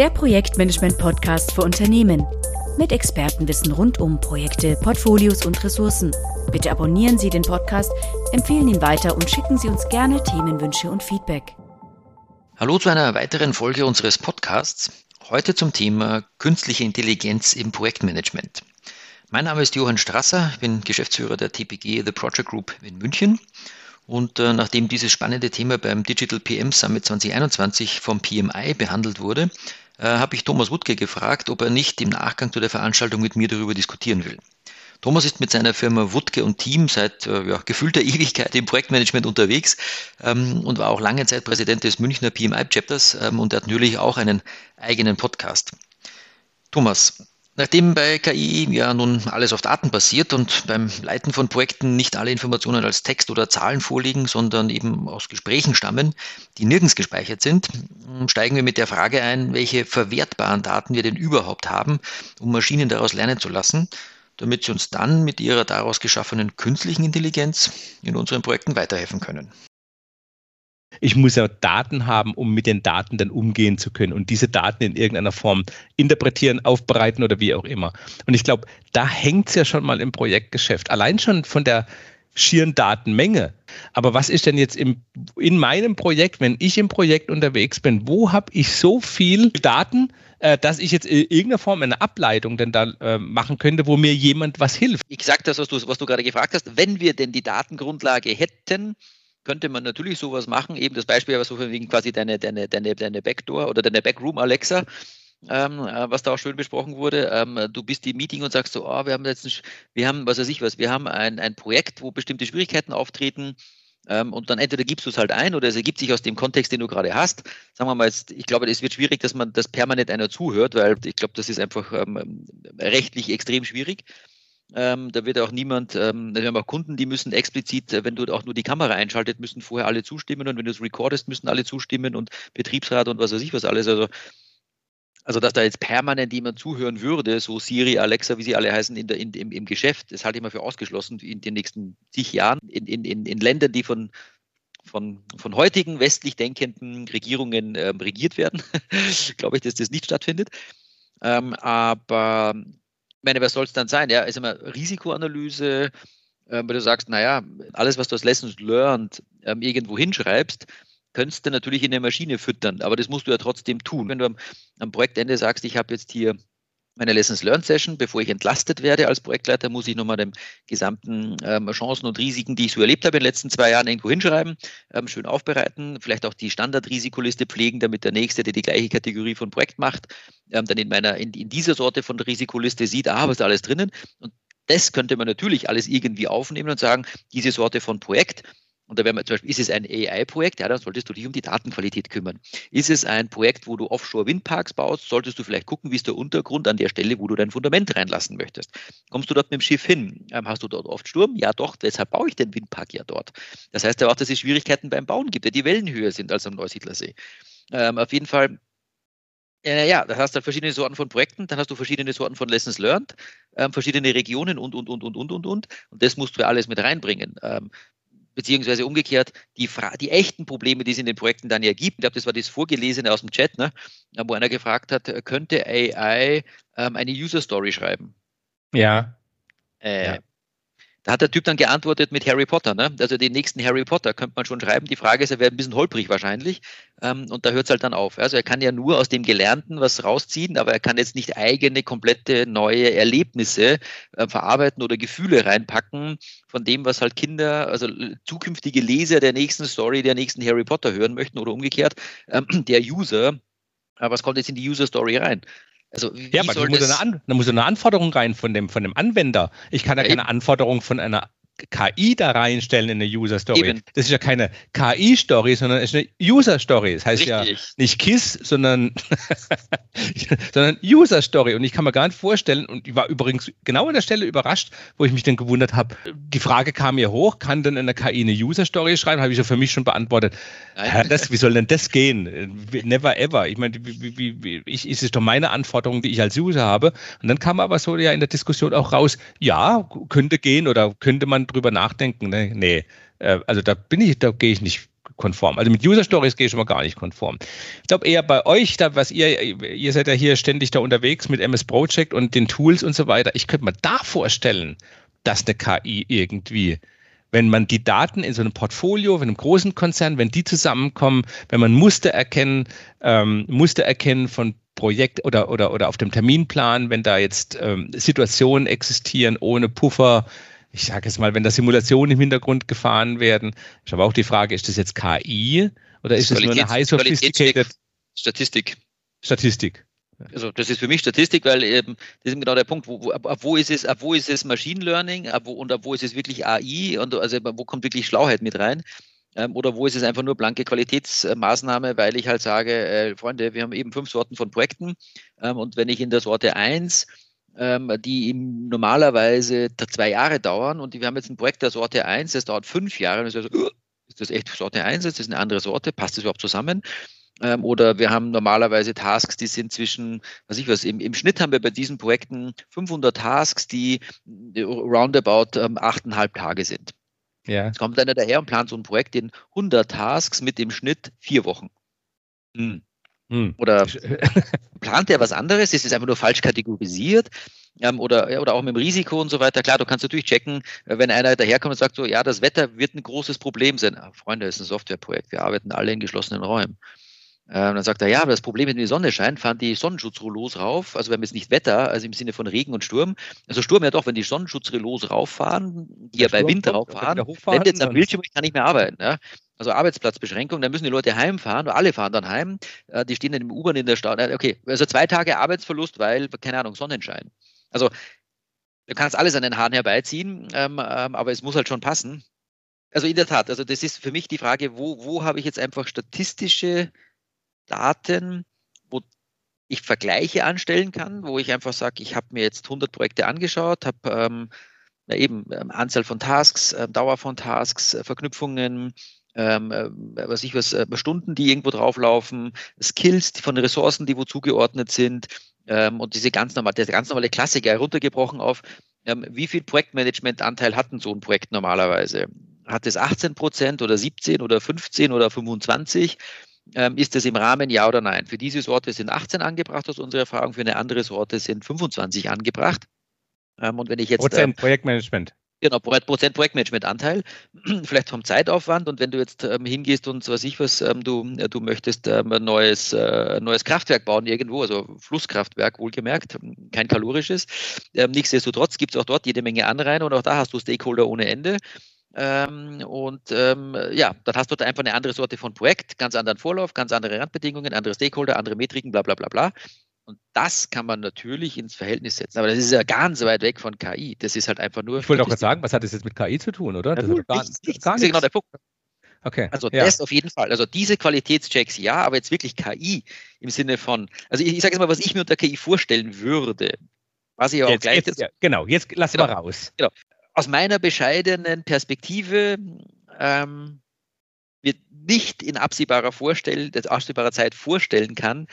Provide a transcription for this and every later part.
der Projektmanagement-Podcast für Unternehmen. Mit Expertenwissen rund um Projekte, Portfolios und Ressourcen. Bitte abonnieren Sie den Podcast, empfehlen ihn weiter und schicken Sie uns gerne Themenwünsche und Feedback. Hallo zu einer weiteren Folge unseres Podcasts. Heute zum Thema künstliche Intelligenz im Projektmanagement. Mein Name ist Johann Strasser, ich bin Geschäftsführer der TPG The Project Group in München. Und äh, nachdem dieses spannende Thema beim Digital PM Summit 2021 vom PMI behandelt wurde, äh, habe ich Thomas Wutke gefragt, ob er nicht im Nachgang zu der Veranstaltung mit mir darüber diskutieren will. Thomas ist mit seiner Firma Wutke und Team seit äh, ja, gefühlter Ewigkeit im Projektmanagement unterwegs ähm, und war auch lange Zeit Präsident des Münchner PMI-Chapters ähm, und hat natürlich auch einen eigenen Podcast. Thomas, Nachdem bei KI ja nun alles auf Daten basiert und beim Leiten von Projekten nicht alle Informationen als Text oder Zahlen vorliegen, sondern eben aus Gesprächen stammen, die nirgends gespeichert sind, steigen wir mit der Frage ein, welche verwertbaren Daten wir denn überhaupt haben, um Maschinen daraus lernen zu lassen, damit sie uns dann mit ihrer daraus geschaffenen künstlichen Intelligenz in unseren Projekten weiterhelfen können ich muss ja Daten haben, um mit den Daten dann umgehen zu können und diese Daten in irgendeiner Form interpretieren, aufbereiten oder wie auch immer. Und ich glaube, da hängt es ja schon mal im Projektgeschäft. Allein schon von der schieren Datenmenge. Aber was ist denn jetzt im, in meinem Projekt, wenn ich im Projekt unterwegs bin, wo habe ich so viel Daten, äh, dass ich jetzt in irgendeiner Form eine Ableitung denn da äh, machen könnte, wo mir jemand was hilft? Ich sage das, was du, was du gerade gefragt hast. Wenn wir denn die Datengrundlage hätten, könnte man natürlich sowas machen. Eben das Beispiel war so von wegen quasi deine, deine, deine, deine Backdoor oder deine Backroom Alexa. Ähm, äh, was da auch schön besprochen wurde. Ähm, du bist im Meeting und sagst so, oh, wir haben jetzt, ein, wir haben, was weiß ich was, wir haben ein, ein Projekt, wo bestimmte Schwierigkeiten auftreten. Ähm, und dann entweder gibst du es halt ein oder es ergibt sich aus dem Kontext, den du gerade hast. Sagen wir mal jetzt, ich glaube, es wird schwierig, dass man das permanent einer zuhört, weil ich glaube, das ist einfach ähm, rechtlich extrem schwierig. Ähm, da wird auch niemand, ähm, wir haben auch Kunden, die müssen explizit, äh, wenn du auch nur die Kamera einschaltet, müssen vorher alle zustimmen und wenn du es recordest, müssen alle zustimmen und Betriebsrat und was weiß ich was alles. Also, also dass da jetzt permanent jemand zuhören würde, so Siri, Alexa, wie sie alle heißen, in der, in, im, im Geschäft, das halte ich mal für ausgeschlossen in den nächsten zig Jahren. In, in, in, Ländern, die von, von, von heutigen westlich denkenden Regierungen äh, regiert werden, glaube ich, dass das nicht stattfindet. Ähm, aber meine, was soll es dann sein? Ja, ist immer Risikoanalyse, äh, weil du sagst, naja, alles, was du als Lessons Learned ähm, irgendwo hinschreibst, könntest du natürlich in der Maschine füttern, aber das musst du ja trotzdem tun. Wenn du am, am Projektende sagst, ich habe jetzt hier meine Lessons Learned Session, bevor ich entlastet werde als Projektleiter, muss ich nochmal den gesamten ähm, Chancen und Risiken, die ich so erlebt habe in den letzten zwei Jahren, irgendwo hinschreiben, ähm, schön aufbereiten, vielleicht auch die Standardrisikoliste pflegen, damit der Nächste, der die gleiche Kategorie von Projekt macht, ähm, dann in meiner, in, in dieser Sorte von Risikoliste sieht, ah, was ist alles drinnen? Und das könnte man natürlich alles irgendwie aufnehmen und sagen, diese Sorte von Projekt und da wäre man zum Beispiel, ist es ein AI-Projekt? Ja, dann solltest du dich um die Datenqualität kümmern. Ist es ein Projekt, wo du Offshore-Windparks baust? Solltest du vielleicht gucken, wie ist der Untergrund an der Stelle, wo du dein Fundament reinlassen möchtest? Kommst du dort mit dem Schiff hin? Ähm, hast du dort oft Sturm? Ja, doch. Deshalb baue ich den Windpark ja dort. Das heißt aber auch, dass es Schwierigkeiten beim Bauen gibt, weil die Wellen höher sind als am Neusiedlersee. Ähm, auf jeden Fall äh, ja, da hast du verschiedene Sorten von Projekten, dann hast du verschiedene Sorten von Lessons Learned, ähm, verschiedene Regionen und, und, und, und, und, und, und. Und das musst du ja alles mit reinbringen. Ähm, beziehungsweise umgekehrt die, die echten Probleme, die es in den Projekten dann ja gibt. Ich glaube, das war das Vorgelesene aus dem Chat, ne? wo einer gefragt hat, könnte AI ähm, eine User Story schreiben? Ja. Äh, ja. Da hat der Typ dann geantwortet mit Harry Potter. Ne? Also den nächsten Harry Potter könnte man schon schreiben. Die Frage ist, er wäre ein bisschen holprig wahrscheinlich. Ähm, und da hört es halt dann auf. Also er kann ja nur aus dem Gelernten was rausziehen, aber er kann jetzt nicht eigene, komplette neue Erlebnisse äh, verarbeiten oder Gefühle reinpacken von dem, was halt Kinder, also zukünftige Leser der nächsten Story, der nächsten Harry Potter hören möchten oder umgekehrt. Ähm, der User, äh, was kommt jetzt in die User Story rein? Also ja, aber da muss, eine An da muss eine Anforderung rein von dem, von dem Anwender. Ich kann ja, ja keine Anforderung von einer KI da reinstellen in eine User Story. Eben. Das ist ja keine KI-Story, sondern es ist eine User Story. Das heißt Richtig. ja nicht KISS, sondern, sondern User Story. Und ich kann mir gar nicht vorstellen, und ich war übrigens genau an der Stelle überrascht, wo ich mich dann gewundert habe, die Frage kam mir hoch, kann denn eine KI eine User Story schreiben? Habe ich ja für mich schon beantwortet. Ja, das, wie soll denn das gehen? Never ever. Ich meine, wie, wie, wie, ich, ist es doch meine Anforderung, die ich als User habe. Und dann kam aber so ja in der Diskussion auch raus, ja, könnte gehen oder könnte man drüber nachdenken. Ne? Nee, äh, also da bin ich, da gehe ich nicht konform. Also mit User Stories gehe ich schon mal gar nicht konform. Ich glaube eher bei euch, da was ihr, ihr seid ja hier ständig da unterwegs mit MS Project und den Tools und so weiter. Ich könnte mir da vorstellen, dass eine KI irgendwie wenn man die Daten in so einem Portfolio, in einem großen Konzern, wenn die zusammenkommen, wenn man Muster erkennen, ähm, Muster erkennen von Projekt oder, oder, oder auf dem Terminplan, wenn da jetzt ähm, Situationen existieren ohne Puffer, ich sage jetzt mal, wenn da Simulationen im Hintergrund gefahren werden. Ich habe auch die Frage, ist das jetzt KI oder ist das nur eine high sophisticated Statistik? Statistik. Also das ist für mich Statistik, weil eben, das ist genau der Punkt, wo, wo, ab, wo ist es, ab wo ist es Machine Learning ab wo, und ab wo ist es wirklich AI und also wo kommt wirklich Schlauheit mit rein? Ähm, oder wo ist es einfach nur blanke Qualitätsmaßnahme, weil ich halt sage, äh, Freunde, wir haben eben fünf Sorten von Projekten ähm, und wenn ich in der Sorte 1 ähm, die normalerweise zwei Jahre dauern und wir haben jetzt ein Projekt der Sorte 1, das dauert fünf Jahre, und ist, also, ist das echt Sorte 1, ist das eine andere Sorte, passt das überhaupt zusammen? Ähm, oder wir haben normalerweise Tasks, die sind zwischen, was ich was, im, im Schnitt haben wir bei diesen Projekten 500 Tasks, die roundabout ähm, achteinhalb Tage sind. Ja. Jetzt kommt einer daher und plant so ein Projekt in 100 Tasks mit dem Schnitt vier Wochen. Hm. Hm. Oder plant er was anderes? Ist es einfach nur falsch kategorisiert? Ähm, oder, oder auch mit dem Risiko und so weiter. Klar, du kannst natürlich checken, äh, wenn einer daherkommt und sagt so, ja, das Wetter wird ein großes Problem sein. Ah, Freunde, das ist ein Softwareprojekt. Wir arbeiten alle in geschlossenen Räumen. Ähm, dann sagt er, ja, aber das Problem ist, wenn die Sonne scheint, fahren die Sonnenschutzrelais rauf. Also wir haben jetzt nicht Wetter, also im Sinne von Regen und Sturm. Also Sturm ja doch, wenn die Sonnenschutzrelais rauffahren, die Der ja bei Wind rauffahren, wenn jetzt am Bildschirm, ich kann nicht mehr arbeiten. Ja? Also Arbeitsplatzbeschränkung, dann müssen die Leute heimfahren, alle fahren dann heim, äh, die stehen dann im U-Bahn in der Stadt. Äh, okay, also zwei Tage Arbeitsverlust, weil, keine Ahnung, Sonnenschein. Also du kannst alles an den Haaren herbeiziehen, ähm, ähm, aber es muss halt schon passen. Also in der Tat, also das ist für mich die Frage, wo, wo habe ich jetzt einfach statistische Daten, wo ich Vergleiche anstellen kann, wo ich einfach sage, ich habe mir jetzt 100 Projekte angeschaut, habe ähm, eben ähm, Anzahl von Tasks, äh, Dauer von Tasks, Verknüpfungen, ähm, äh, was ich was, äh, Stunden, die irgendwo drauflaufen, Skills von Ressourcen, die wo zugeordnet sind ähm, und diese ganz normale, der ganz normale Klassiker heruntergebrochen auf, ähm, wie viel Projektmanagement-Anteil hatten so ein Projekt normalerweise? Hat es 18 Prozent oder 17 oder 15 oder 25? ähm, ist das im Rahmen, ja oder nein? Für diese Sorte sind 18 angebracht aus unserer Erfahrung, für eine andere Sorte sind 25 angebracht. Ähm, und wenn ich jetzt. Prozent äh, Projektmanagement. Genau, Prozent Projektmanagement-Anteil, vielleicht vom Zeitaufwand. Und wenn du jetzt ähm, hingehst und was ich was, ähm, du, du möchtest ähm, ein neues, äh, neues Kraftwerk bauen irgendwo, also Flusskraftwerk wohlgemerkt, kein kalorisches. Ähm, nichtsdestotrotz gibt es auch dort jede Menge Anrainer und auch da hast du Stakeholder ohne Ende. Ähm, und ähm, ja, dann hast du da einfach eine andere Sorte von Projekt, ganz anderen Vorlauf, ganz andere Randbedingungen, andere Stakeholder, andere Metriken, bla bla bla bla. Und das kann man natürlich ins Verhältnis setzen. Aber das ist ja ganz weit weg von KI. Das ist halt einfach nur. Ich wollte auch gerade sagen, was hat das jetzt mit KI zu tun, oder? Ja, das gar, nichts, nichts. gar nichts. Ist genau der Punkt. Okay. Also ja. das auf jeden Fall. Also diese Qualitätschecks ja, aber jetzt wirklich KI im Sinne von, also ich, ich sage jetzt mal, was ich mir unter KI vorstellen würde, was ich auch jetzt, gleich. Jetzt, ja, genau, jetzt lass genau, mal raus. Genau aus meiner bescheidenen Perspektive ähm, wird nicht in absehbarer, Vorstell absehbarer Zeit vorstellen kann,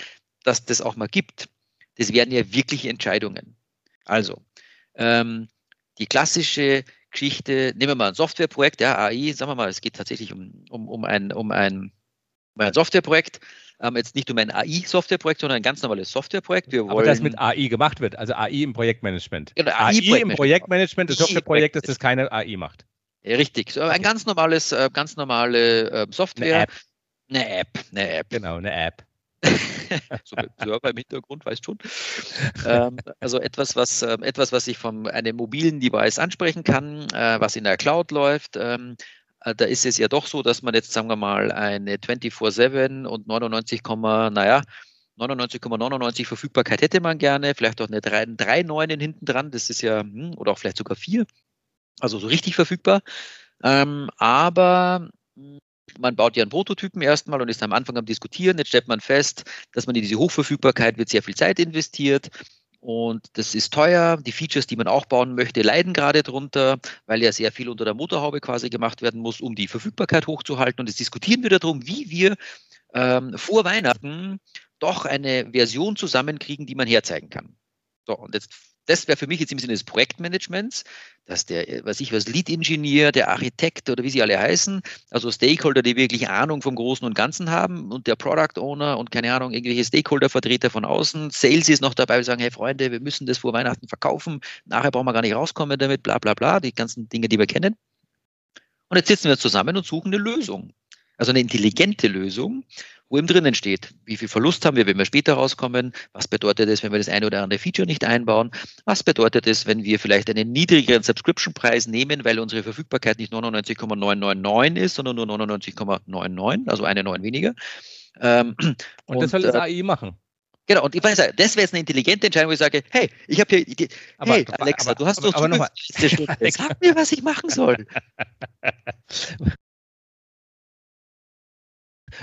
dass das auch mal gibt. Das wären ja wirkliche Entscheidungen. Also, ähm, die klassische Geschichte, nehmen wir mal ein Softwareprojekt, ja, AI, sagen wir mal, es geht tatsächlich um, um, um, ein, um, ein, um ein Softwareprojekt ähm, jetzt nicht um ein AI-Softwareprojekt, sondern ein ganz normales Softwareprojekt. Wir wollen, Aber das mit AI gemacht wird, also AI im Projektmanagement. Genau, AI, AI im Projektmanagement des Softwareprojektes, das keine AI macht. Richtig. So ein ganz normales, äh, ganz normale äh, Software. Eine App. Eine App, eine App. Genau, eine App. so mit Server im Hintergrund, weißt schon. Ähm, also etwas, was äh, etwas, was ich von einem mobilen Device ansprechen kann, äh, was in der Cloud läuft, ähm, äh, da ist es ja doch so, dass man jetzt, sagen wir mal, eine 24-7 und 99, naja, 99,99 Verfügbarkeit hätte man gerne, vielleicht auch eine 3,9 hinten dran, das ist ja, hm, oder auch vielleicht sogar 4, also so richtig verfügbar. Ähm, aber hm, man baut ja einen Prototypen erstmal und ist am Anfang am Diskutieren. Jetzt stellt man fest, dass man in diese Hochverfügbarkeit wird sehr viel Zeit investiert. Und das ist teuer. Die Features, die man auch bauen möchte, leiden gerade drunter, weil ja sehr viel unter der Motorhaube quasi gemacht werden muss, um die Verfügbarkeit hochzuhalten. Und jetzt diskutieren wir darum, wie wir ähm, vor Weihnachten doch eine Version zusammenkriegen, die man herzeigen kann. So, und jetzt das wäre für mich jetzt im Sinne des Projektmanagements, dass der, was ich was, Lead-Ingenieur, der Architekt oder wie sie alle heißen, also Stakeholder, die wirklich Ahnung vom Großen und Ganzen haben und der Product Owner und keine Ahnung, irgendwelche Stakeholder-Vertreter von außen, Sales ist noch dabei, wir sagen, hey Freunde, wir müssen das vor Weihnachten verkaufen, nachher brauchen wir gar nicht rauskommen damit, bla bla bla, die ganzen Dinge, die wir kennen. Und jetzt sitzen wir zusammen und suchen eine Lösung. Also eine intelligente Lösung, wo eben drinnen steht, wie viel Verlust haben wir, wenn wir später rauskommen, was bedeutet es, wenn wir das eine oder andere Feature nicht einbauen, was bedeutet es, wenn wir vielleicht einen niedrigeren Subscription-Preis nehmen, weil unsere Verfügbarkeit nicht 99,999 ist, sondern nur 99,99, also eine 9 weniger. Ähm, und, und, das soll das äh, AI machen. Genau, und ich weiß, das wäre jetzt eine intelligente Entscheidung, wo ich sage, hey, ich habe hier, die, aber, hey, Alexa, aber, du hast aber, doch aber, aber Sag mir, was ich machen soll.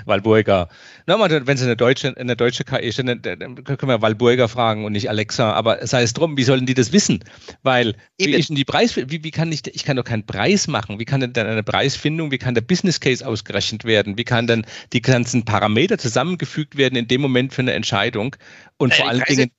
Walburga. Nochmal, wenn es eine deutsche, eine deutsche KI ist, dann, dann können wir Walburga fragen und nicht Alexa. Aber sei es drum, wie sollen die das wissen? Weil, Eben. wie ist denn die Preis, wie, wie kann ich, ich kann doch keinen Preis machen. Wie kann denn dann eine Preisfindung, wie kann der Business Case ausgerechnet werden? Wie kann dann die ganzen Parameter zusammengefügt werden in dem Moment für eine Entscheidung? Und äh, vor allen Dingen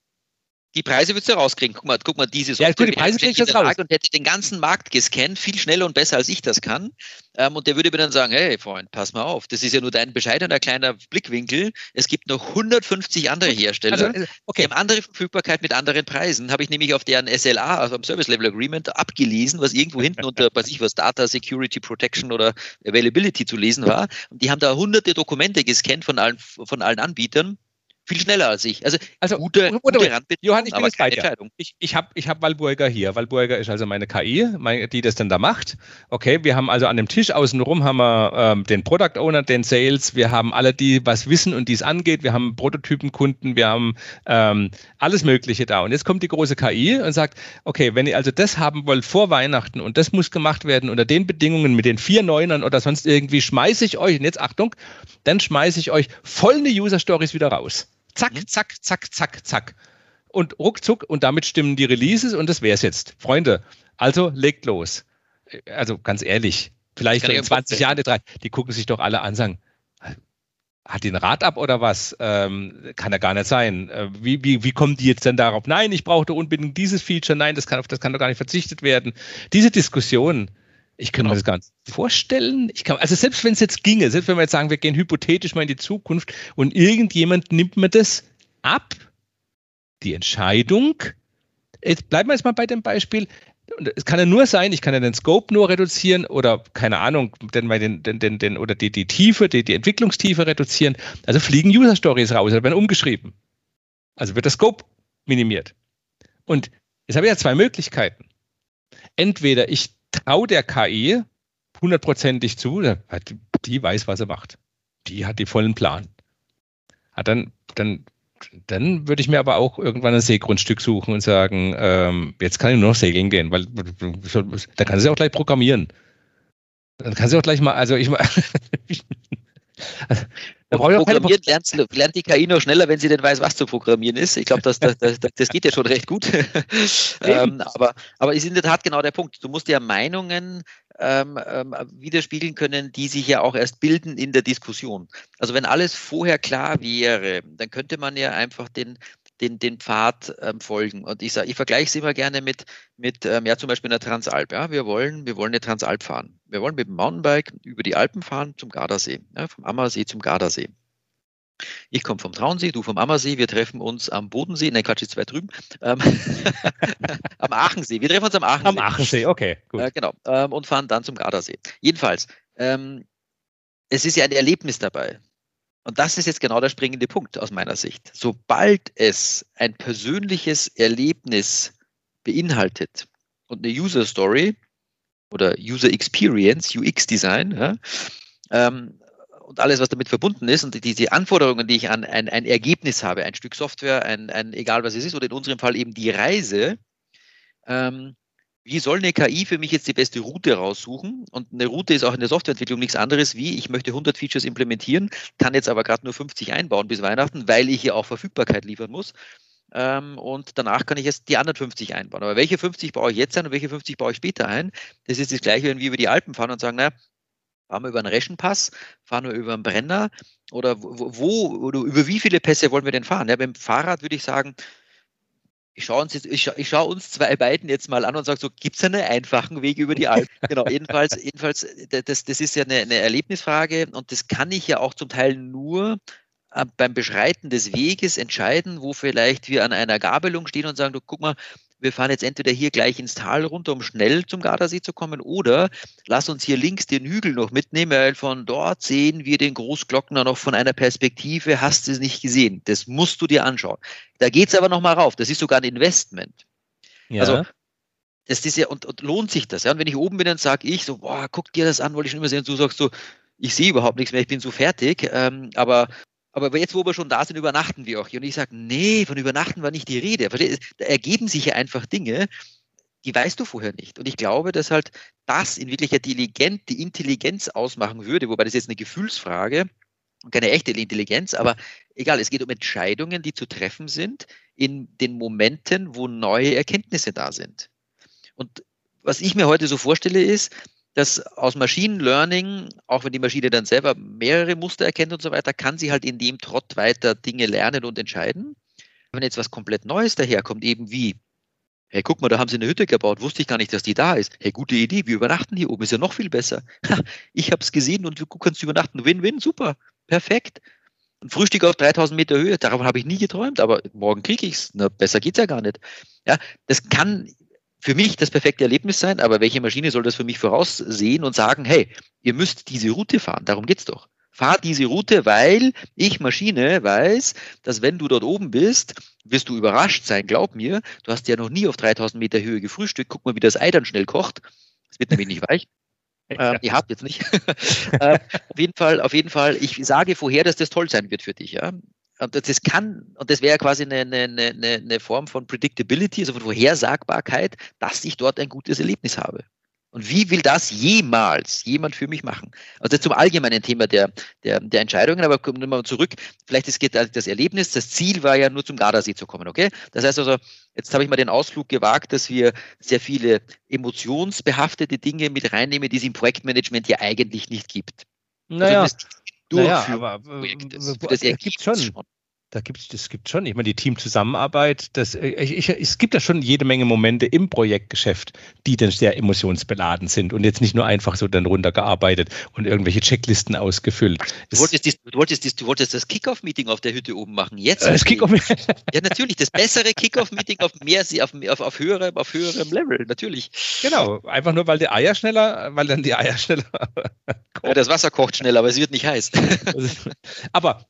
die Preise würdest du rauskriegen. Guck mal, guck mal diese Software. Ja, gut, die Preise kriege ich jetzt raus. Und hätte den ganzen Markt gescannt, viel schneller und besser als ich das kann. Ähm, und der würde mir dann sagen, hey Freund, pass mal auf, das ist ja nur dein bescheidener kleiner Blickwinkel. Es gibt noch 150 andere Hersteller, also, okay. die haben andere Verfügbarkeit mit anderen Preisen. Habe ich nämlich auf deren SLA, also am Service Level Agreement, abgelesen, was irgendwo hinten unter, weiß ich was, Data Security Protection oder Availability zu lesen war. Und die haben da hunderte Dokumente gescannt von allen, von allen Anbietern viel schneller als ich. Also, also gute, gute Johann, ich bin jetzt bei dir. Ich, ich habe ich hab Walburger hier. Walburger ist also meine KI, meine, die das dann da macht. Okay, wir haben also an dem Tisch außenrum haben wir ähm, den Product Owner, den Sales, wir haben alle, die was wissen und die es angeht, wir haben Prototypenkunden, wir haben ähm, alles Mögliche da. Und jetzt kommt die große KI und sagt, okay, wenn ihr also das haben wollt vor Weihnachten und das muss gemacht werden unter den Bedingungen mit den vier Neunern oder sonst irgendwie, schmeiße ich euch, und jetzt Achtung, dann schmeiße ich euch voll eine User Stories wieder raus. Zack, mhm. zack, zack, zack, zack. Und ruckzuck und damit stimmen die Releases und das wäre es jetzt. Freunde, also legt los. Also ganz ehrlich, vielleicht in 20 Jahren, die gucken sich doch alle an, sagen, hat die ein Rad ab oder was? Ähm, kann ja gar nicht sein. Äh, wie, wie, wie kommen die jetzt denn darauf? Nein, ich brauche unbedingt dieses Feature. Nein, das kann, auf das kann doch gar nicht verzichtet werden. Diese Diskussion, ich kann mir das gar nicht vorstellen. Ich kann, also selbst wenn es jetzt ginge, selbst wenn wir jetzt sagen, wir gehen hypothetisch mal in die Zukunft und irgendjemand nimmt mir das ab, die Entscheidung, jetzt bleiben wir jetzt mal bei dem Beispiel, es kann ja nur sein, ich kann ja den Scope nur reduzieren oder keine Ahnung, denn den, den, den, den oder die, die Tiefe, die, die Entwicklungstiefe reduzieren. Also fliegen User Stories raus, werden umgeschrieben. Also wird der Scope minimiert. Und jetzt habe ich ja zwei Möglichkeiten. Entweder ich traue der KI hundertprozentig zu, die weiß, was sie macht. Die hat die vollen Plan. Hat dann, dann, dann würde ich mir aber auch irgendwann ein Seegrundstück suchen und sagen, ähm, jetzt kann ich nur noch segeln gehen, weil da kann sie auch gleich programmieren. Dann kann sie auch gleich mal, also ich. Da programmieren lernt, lernt, die KI noch schneller, wenn sie denn weiß, was zu programmieren ist. Ich glaube, das, das, das, das, geht ja schon recht gut. ähm, aber, aber ist in der Tat genau der Punkt. Du musst ja Meinungen ähm, ähm, widerspiegeln können, die sich ja auch erst bilden in der Diskussion. Also wenn alles vorher klar wäre, dann könnte man ja einfach den, den, den Pfad ähm, folgen. Und ich ich vergleiche es immer gerne mit, mit ähm, ja, zum Beispiel einer Transalp. Ja, wir wollen, wir wollen eine Transalp fahren. Wir wollen mit dem Mountainbike über die Alpen fahren zum Gardasee, ja, vom Ammersee zum Gardasee. Ich komme vom Traunsee, du vom Ammersee, wir treffen uns am Bodensee, nein, Quatsch, jetzt weit drüben, ähm, am Aachensee, wir treffen uns am Aachensee. Am Aachensee, okay, gut. Äh, genau, ähm, und fahren dann zum Gardasee. Jedenfalls, ähm, es ist ja ein Erlebnis dabei. Und das ist jetzt genau der springende Punkt aus meiner Sicht. Sobald es ein persönliches Erlebnis beinhaltet und eine User Story oder User Experience, UX Design, ja, ähm, und alles, was damit verbunden ist und diese Anforderungen, die ich an ein, ein Ergebnis habe, ein Stück Software, ein, ein, egal was es ist, oder in unserem Fall eben die Reise, ähm, wie soll eine KI für mich jetzt die beste Route raussuchen? Und eine Route ist auch in der Softwareentwicklung nichts anderes wie, ich möchte 100 Features implementieren, kann jetzt aber gerade nur 50 einbauen bis Weihnachten, weil ich hier auch Verfügbarkeit liefern muss. Ähm, und danach kann ich jetzt die anderen 50 einbauen. Aber welche 50 baue ich jetzt ein und welche 50 baue ich später ein? Das ist das Gleiche, wenn wir über die Alpen fahren und sagen, na, fahren wir über einen Reschenpass, fahren wir über einen Brenner oder wo, wo oder über wie viele Pässe wollen wir denn fahren? Ja, beim Fahrrad würde ich sagen, ich schaue uns, jetzt, ich scha, ich schau uns zwei beiden jetzt mal an und sage so, gibt es einen einfachen Weg über die Alpen? genau, jedenfalls, jedenfalls das, das ist ja eine, eine Erlebnisfrage und das kann ich ja auch zum Teil nur äh, beim Beschreiten des Weges entscheiden, wo vielleicht wir an einer Gabelung stehen und sagen, du guck mal, wir fahren jetzt entweder hier gleich ins Tal runter, um schnell zum Gardasee zu kommen, oder lass uns hier links den Hügel noch mitnehmen, weil von dort sehen wir den Großglockner noch von einer Perspektive, hast du es nicht gesehen. Das musst du dir anschauen. Da geht es aber noch mal rauf. Das ist sogar ein Investment. Ja. Also das ist ja, und, und, lohnt sich das. Ja? Und wenn ich oben bin, dann sage ich so, boah, guck dir das an, wollte ich schon immer sehen. Und du sagst so, ich sehe überhaupt nichts mehr, ich bin so fertig. Ähm, aber aber jetzt, wo wir schon da sind, übernachten wir auch hier. Und ich sage, nee, von Übernachten war nicht die Rede. Da ergeben sich ja einfach Dinge, die weißt du vorher nicht. Und ich glaube, dass halt das in wirklicher Intelligenz, die Intelligenz ausmachen würde, wobei das jetzt eine Gefühlsfrage und keine echte Intelligenz, aber egal, es geht um Entscheidungen, die zu treffen sind in den Momenten, wo neue Erkenntnisse da sind. Und was ich mir heute so vorstelle, ist, dass aus Machine Learning, auch wenn die Maschine dann selber mehrere Muster erkennt und so weiter, kann sie halt in dem Trott weiter Dinge lernen und entscheiden. Wenn jetzt was komplett Neues daherkommt, eben wie, hey, guck mal, da haben sie eine Hütte gebaut, wusste ich gar nicht, dass die da ist. Hey, gute Idee, wir übernachten hier oben, ist ja noch viel besser. Ha, ich habe es gesehen und du kannst übernachten. Win-win, super, perfekt. Ein Frühstück auf 3000 Meter Höhe, davon habe ich nie geträumt, aber morgen kriege ich es. Besser geht es ja gar nicht. Ja, das kann für mich das perfekte Erlebnis sein, aber welche Maschine soll das für mich voraussehen und sagen, hey, ihr müsst diese Route fahren, darum geht's doch. Fahr diese Route, weil ich Maschine weiß, dass wenn du dort oben bist, wirst du überrascht sein. Glaub mir, du hast ja noch nie auf 3000 Meter Höhe gefrühstückt. Guck mal, wie das Ei dann schnell kocht. Es wird nämlich nicht weich. Ähm, ihr habt jetzt nicht. äh, auf jeden Fall, auf jeden Fall, ich sage vorher, dass das toll sein wird für dich. Ja? Und das kann, und das wäre quasi eine, eine, eine, eine Form von Predictability, also von Vorhersagbarkeit, dass ich dort ein gutes Erlebnis habe. Und wie will das jemals jemand für mich machen? Also zum allgemeinen Thema der, der, der Entscheidungen, aber kommen wir mal zurück. Vielleicht ist das Erlebnis, das Ziel war ja nur zum Gardasee zu kommen, okay? Das heißt also, jetzt habe ich mal den Ausflug gewagt, dass wir sehr viele emotionsbehaftete Dinge mit reinnehmen, die es im Projektmanagement ja eigentlich nicht gibt. Also naja. Also naja, aber Projektes. das gibt schon. schon. Da gibt's, das gibt schon. Ich meine, die Teamzusammenarbeit, das, äh, ich, ich, es gibt ja schon jede Menge Momente im Projektgeschäft, die dann sehr emotionsbeladen sind und jetzt nicht nur einfach so dann runtergearbeitet und irgendwelche Checklisten ausgefüllt. Du wolltest, dies, du wolltest, dies, du wolltest das Kickoff-Meeting auf der Hütte oben machen. Jetzt. Das Kickoff ja, natürlich. Das bessere Kickoff-Meeting auf mehr, auf, auf, auf, höherem, auf höherem Level, natürlich. Genau. Einfach nur, weil die Eier schneller, weil dann die Eier schneller. ja, das Wasser kocht schneller, aber es wird nicht heiß. aber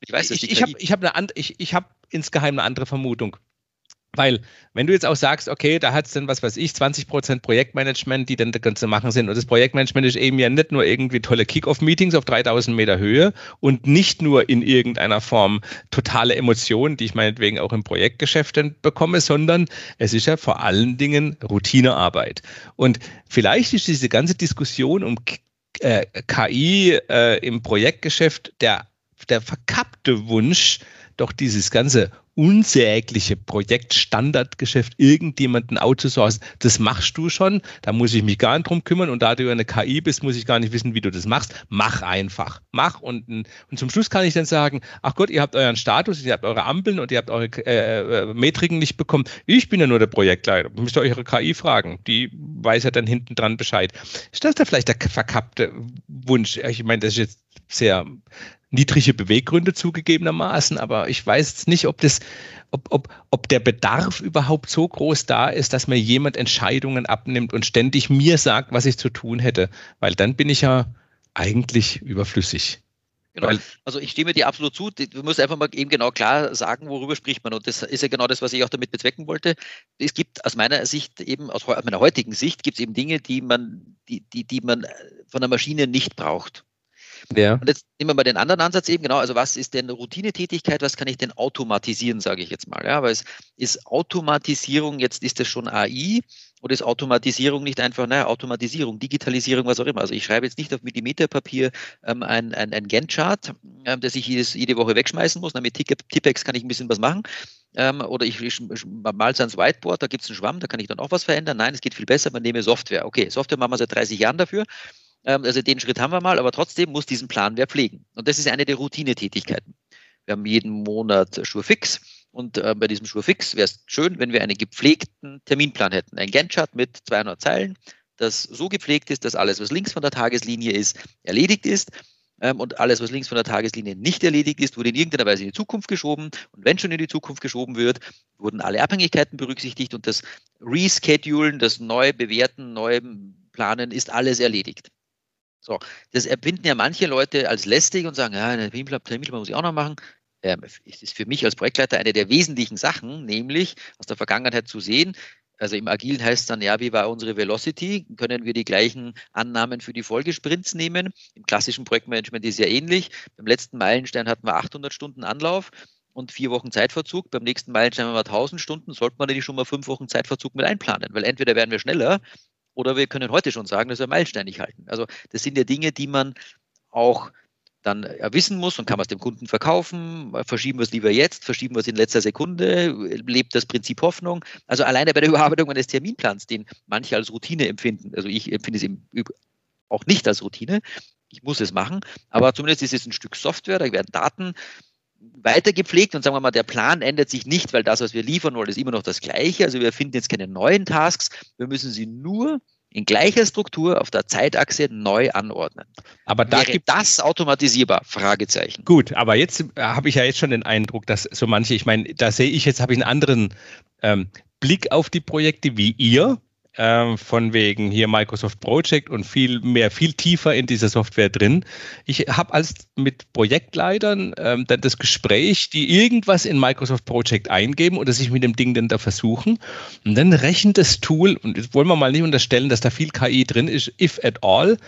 ich weiß ich, ich habe ich hab ich, ich hab insgeheim eine andere Vermutung. Weil, wenn du jetzt auch sagst, okay, da hat es dann, was weiß ich, 20% Projektmanagement, die dann das Ganze machen sind. Und das Projektmanagement ist eben ja nicht nur irgendwie tolle Kick-Off-Meetings auf 3000 Meter Höhe und nicht nur in irgendeiner Form totale Emotionen, die ich meinetwegen auch im Projektgeschäft dann bekomme, sondern es ist ja vor allen Dingen Routinearbeit. Und vielleicht ist diese ganze Diskussion um äh, KI äh, im Projektgeschäft der der verkappte Wunsch, doch dieses ganze unsägliche Projektstandardgeschäft irgendjemanden outzusourcen, das machst du schon, da muss ich mich gar nicht drum kümmern und da du eine KI bist, muss ich gar nicht wissen, wie du das machst. Mach einfach. Mach und, und zum Schluss kann ich dann sagen, ach Gott, ihr habt euren Status, ihr habt eure Ampeln und ihr habt eure äh, äh Metriken nicht bekommen. Ich bin ja nur der Projektleiter. Müsst ihr eure KI fragen. Die weiß ja dann hinten dran Bescheid. Ist das da vielleicht der verkappte Wunsch? Ich meine, das ist jetzt sehr niedrige Beweggründe zugegebenermaßen, aber ich weiß jetzt nicht, ob das, ob, ob, ob der Bedarf überhaupt so groß da ist, dass mir jemand Entscheidungen abnimmt und ständig mir sagt, was ich zu tun hätte, weil dann bin ich ja eigentlich überflüssig. Genau. Weil, also ich stimme dir absolut zu. Du musst einfach mal eben genau klar sagen, worüber spricht man. Und das ist ja genau das, was ich auch damit bezwecken wollte. Es gibt aus meiner Sicht eben, aus meiner heutigen Sicht, gibt es eben Dinge, die man, die, die, die man von der Maschine nicht braucht. Ja. Und jetzt nehmen wir mal den anderen Ansatz eben, genau, also was ist denn Routinetätigkeit, was kann ich denn automatisieren, sage ich jetzt mal. Ja, weil es ist Automatisierung, jetzt ist das schon AI oder ist Automatisierung nicht einfach, naja, Automatisierung, Digitalisierung, was auch immer. Also ich schreibe jetzt nicht auf Millimeterpapier ähm, ein, ein, ein Gantt-Chart, ähm, das ich jedes, jede Woche wegschmeißen muss. Na, mit Tippex kann ich ein bisschen was machen. Ähm, oder ich, ich mal ans Whiteboard, da gibt es einen Schwamm, da kann ich dann auch was verändern. Nein, es geht viel besser, man nehme Software. Okay, Software machen wir seit 30 Jahren dafür. Ähm, also den Schritt haben wir mal, aber trotzdem muss diesen Plan wer pflegen. Und das ist eine der Routinetätigkeiten. Wir haben jeden Monat Schurfix. Und äh, bei diesem Schurfix wäre es schön, wenn wir einen gepflegten Terminplan hätten. Ein Gantt-Chart mit 200 Zeilen, das so gepflegt ist, dass alles, was links von der Tageslinie ist, erledigt ist. Ähm, und alles, was links von der Tageslinie nicht erledigt ist, wurde in irgendeiner Weise in die Zukunft geschoben. Und wenn schon in die Zukunft geschoben wird, wurden alle Abhängigkeiten berücksichtigt und das Reschedulen, das neu bewerten, neu planen, ist alles erledigt. So, das empfinden ja manche Leute als lästig und sagen, ja, Terminplan, Terminplan muss ich auch noch machen ähm, ist für mich als Projektleiter eine der wesentlichen Sachen, nämlich aus der Vergangenheit zu sehen, also im Agilen heißt es dann, ja, wie war unsere Velocity? Können wir die gleichen Annahmen für die Folgesprints nehmen? Im klassischen Projektmanagement ist ja ähnlich. Beim letzten Meilenstein hatten wir 800 Stunden Anlauf und vier Wochen Zeitverzug. Beim nächsten Meilenstein haben wir 1000 Stunden. Sollte man nicht schon mal fünf Wochen Zeitverzug mit einplanen? Weil entweder werden wir schneller oder wir können heute schon sagen, dass wir Meilenstein nicht halten. Also das sind ja Dinge, die man auch dann wissen muss und kann man es dem Kunden verkaufen, verschieben wir es lieber jetzt, verschieben wir es in letzter Sekunde, lebt das Prinzip Hoffnung. Also alleine bei der Überarbeitung eines Terminplans, den manche als Routine empfinden, also ich empfinde es im auch nicht als Routine, ich muss es machen, aber zumindest ist es ein Stück Software, da werden Daten weitergepflegt und sagen wir mal, der Plan ändert sich nicht, weil das, was wir liefern wollen, ist immer noch das Gleiche. Also wir finden jetzt keine neuen Tasks, wir müssen sie nur in gleicher Struktur auf der Zeitachse neu anordnen. Aber da Wäre gibt das automatisierbar? Fragezeichen. Gut, aber jetzt äh, habe ich ja jetzt schon den Eindruck, dass so manche, ich meine, da sehe ich jetzt, habe ich einen anderen ähm, Blick auf die Projekte wie ihr äh, von wegen hier Microsoft Project und viel mehr, viel tiefer in dieser Software drin. Ich habe als mit Projektleitern ähm, dann das Gespräch, die irgendwas in Microsoft Project eingeben oder sich mit dem Ding dann da versuchen. Und dann rechnet das Tool, und jetzt wollen wir mal nicht unterstellen, dass da viel KI drin ist, if at all.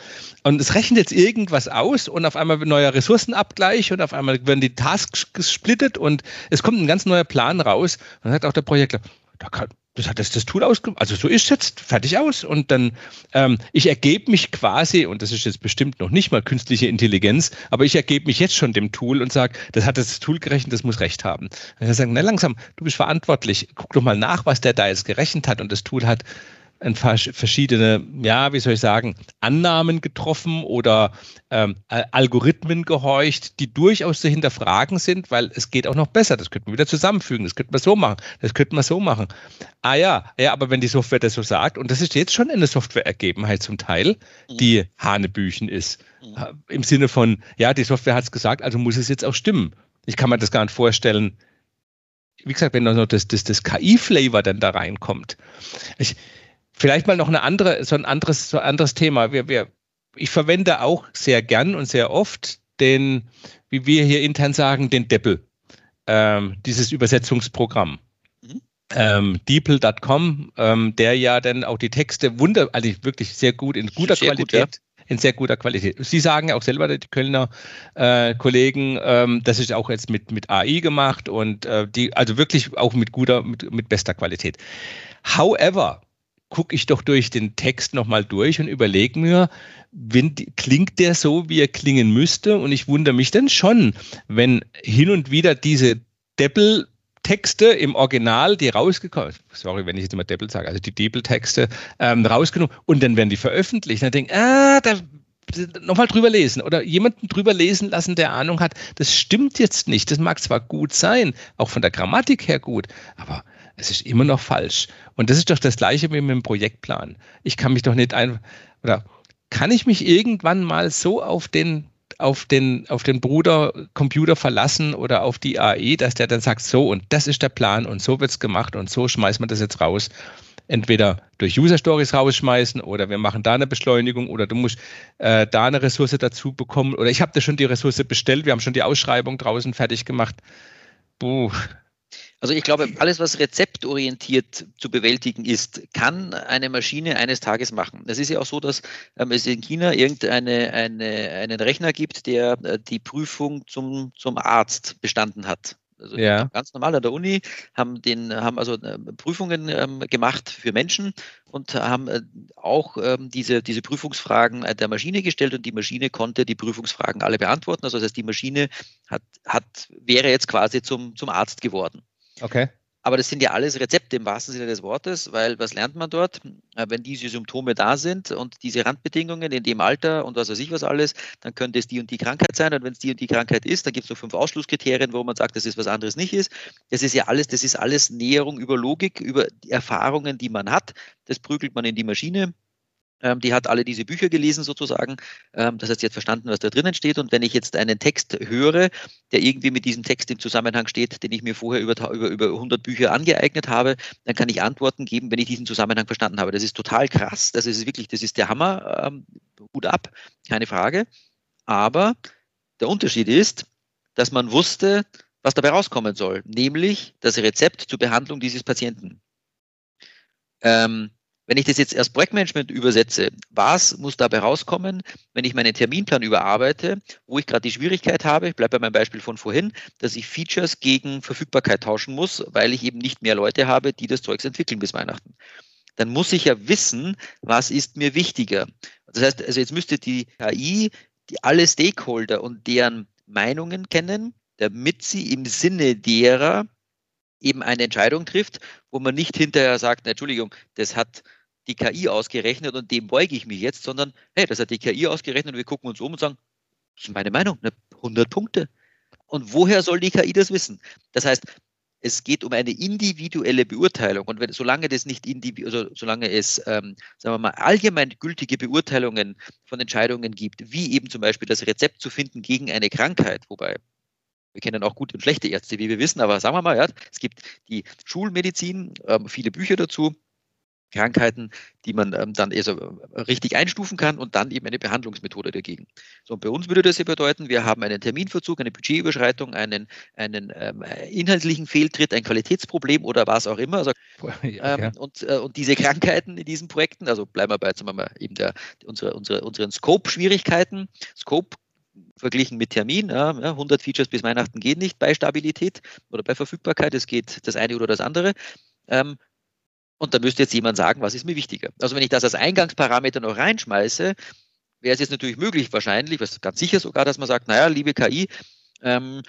Und es rechnet jetzt irgendwas aus und auf einmal neuer Ressourcenabgleich und auf einmal werden die Tasks gesplittet und es kommt ein ganz neuer Plan raus. Und dann sagt auch der Projektleiter, da kann, das hat das, das Tool ausgemacht. Also so ist es jetzt fertig aus. Und dann, ähm, ich ergebe mich quasi, und das ist jetzt bestimmt noch nicht mal künstliche Intelligenz, aber ich ergebe mich jetzt schon dem Tool und sage, das hat das Tool gerechnet, das muss recht haben. Und dann sagen, na langsam, du bist verantwortlich, guck doch mal nach, was der da jetzt gerechnet hat. Und das Tool hat ein verschiedene, ja, wie soll ich sagen, Annahmen getroffen oder ähm, Algorithmen gehorcht, die durchaus zu hinterfragen sind, weil es geht auch noch besser. Das könnte man wieder zusammenfügen, das könnte man so machen, das könnte man so machen. Ah ja, ja, aber wenn die Software das so sagt, und das ist jetzt schon eine Software-Ergebenheit zum Teil, mhm. die Hanebüchen ist. Mhm. Im Sinne von, ja, die Software hat es gesagt, also muss es jetzt auch stimmen. Ich kann mir das gar nicht vorstellen, wie gesagt, wenn noch das, das, das KI-Flavor dann da reinkommt. Ich, Vielleicht mal noch eine andere, so ein anderes, so ein anderes Thema. Wir, wir, ich verwende auch sehr gern und sehr oft den, wie wir hier intern sagen, den Deppel, ähm, dieses Übersetzungsprogramm. Mhm. Ähm, Deeple.com, ähm, der ja dann auch die Texte wunder, also wirklich sehr gut in guter sehr Qualität. Gut, ja. In sehr guter Qualität. Sie sagen ja auch selber, die Kölner äh, Kollegen, ähm, das ist auch jetzt mit, mit AI gemacht und äh, die, also wirklich auch mit guter, mit, mit bester Qualität. However, gucke ich doch durch den Text nochmal durch und überlege mir, wenn, klingt der so, wie er klingen müsste? Und ich wundere mich dann schon, wenn hin und wieder diese Deppel Texte im Original, die rausgekommen, sorry, wenn ich jetzt immer Deppel sage, also die Deppel-Texte ähm, rausgenommen und dann werden die veröffentlicht. Dann denke ich, ah, da nochmal drüber lesen oder jemanden drüber lesen lassen, der Ahnung hat, das stimmt jetzt nicht. Das mag zwar gut sein, auch von der Grammatik her gut, aber es ist immer noch falsch. Und das ist doch das Gleiche wie mit dem Projektplan. Ich kann mich doch nicht ein, oder kann ich mich irgendwann mal so auf den auf den, auf den Bruder Computer verlassen oder auf die AI, dass der dann sagt, so und das ist der Plan und so wird es gemacht und so schmeißt man das jetzt raus. Entweder durch User Stories rausschmeißen oder wir machen da eine Beschleunigung oder du musst äh, da eine Ressource dazu bekommen oder ich habe da schon die Ressource bestellt, wir haben schon die Ausschreibung draußen fertig gemacht. Puh, also ich glaube, alles, was rezeptorientiert zu bewältigen ist, kann eine Maschine eines Tages machen. Es ist ja auch so, dass ähm, es in China irgendeine eine, einen Rechner gibt, der äh, die Prüfung zum, zum Arzt bestanden hat. Also ja. ganz normal an der Uni haben den haben also äh, Prüfungen ähm, gemacht für Menschen und haben äh, auch ähm, diese diese Prüfungsfragen der Maschine gestellt und die Maschine konnte die Prüfungsfragen alle beantworten. Also das heißt, die Maschine hat hat wäre jetzt quasi zum zum Arzt geworden. Okay. Aber das sind ja alles Rezepte im wahrsten Sinne des Wortes, weil was lernt man dort? Äh, wenn diese Symptome da sind und diese Randbedingungen in dem Alter und was weiß ich was alles, dann könnte es die und die Krankheit sein. Und wenn es die und die Krankheit ist, dann gibt es noch fünf Ausschlusskriterien, wo man sagt, dass es was anderes nicht ist. Das ist ja alles, das ist alles Näherung über Logik, über die Erfahrungen, die man hat. Das prügelt man in die Maschine ähm, die hat alle diese Bücher gelesen sozusagen. Ähm, das heißt, sie hat verstanden, was da drinnen steht. Und wenn ich jetzt einen Text höre, der irgendwie mit diesem Text im Zusammenhang steht, den ich mir vorher über, über, über 100 Bücher angeeignet habe, dann kann ich Antworten geben, wenn ich diesen Zusammenhang verstanden habe. Das ist total krass. Das ist wirklich, das ist der Hammer. Ähm, Hut ab, keine Frage. Aber der Unterschied ist, dass man wusste, was dabei rauskommen soll, nämlich das Rezept zur Behandlung dieses Patienten. Ähm, wenn ich das jetzt als Projektmanagement übersetze, was muss dabei rauskommen, wenn ich meinen Terminplan überarbeite, wo ich gerade die Schwierigkeit habe, ich bleibe bei meinem Beispiel von vorhin, dass ich Features gegen Verfügbarkeit tauschen muss, weil ich eben nicht mehr Leute habe, die das Zeugs entwickeln bis Weihnachten. Dann muss ich ja wissen, was ist mir wichtiger. Das heißt, also jetzt müsste die KI die alle Stakeholder und deren Meinungen kennen, damit sie im Sinne derer eben eine Entscheidung trifft, wo man nicht hinterher sagt, Entschuldigung, das hat die KI ausgerechnet und dem beuge ich mich jetzt, sondern hey, das hat die KI ausgerechnet und wir gucken uns um und sagen, das ist meine Meinung, 100 Punkte. Und woher soll die KI das wissen? Das heißt, es geht um eine individuelle Beurteilung. Und wenn, solange das nicht also solange es, ähm, sagen wir mal, allgemein gültige Beurteilungen von Entscheidungen gibt, wie eben zum Beispiel das Rezept zu finden gegen eine Krankheit, wobei wir kennen auch gute und schlechte Ärzte, wie wir wissen, aber sagen wir mal, ja, es gibt die Schulmedizin, ähm, viele Bücher dazu, Krankheiten, die man ähm, dann also richtig einstufen kann und dann eben eine Behandlungsmethode dagegen. So, und bei uns würde das ja bedeuten, wir haben einen Terminverzug, eine Budgetüberschreitung, einen, einen ähm, inhaltlichen Fehltritt, ein Qualitätsproblem oder was auch immer. Also, ähm, und, äh, und diese Krankheiten in diesen Projekten, also bleiben wir bei wir mal, eben der, unsere, unsere, unseren Scope-Schwierigkeiten. Scope verglichen mit Termin. Ja, 100 Features bis Weihnachten gehen nicht bei Stabilität oder bei Verfügbarkeit. Es geht das eine oder das andere. Ähm, und da müsste jetzt jemand sagen, was ist mir wichtiger. Also wenn ich das als Eingangsparameter noch reinschmeiße, wäre es jetzt natürlich möglich, wahrscheinlich, was ganz sicher sogar, dass man sagt, naja, liebe KI, ähm, hm,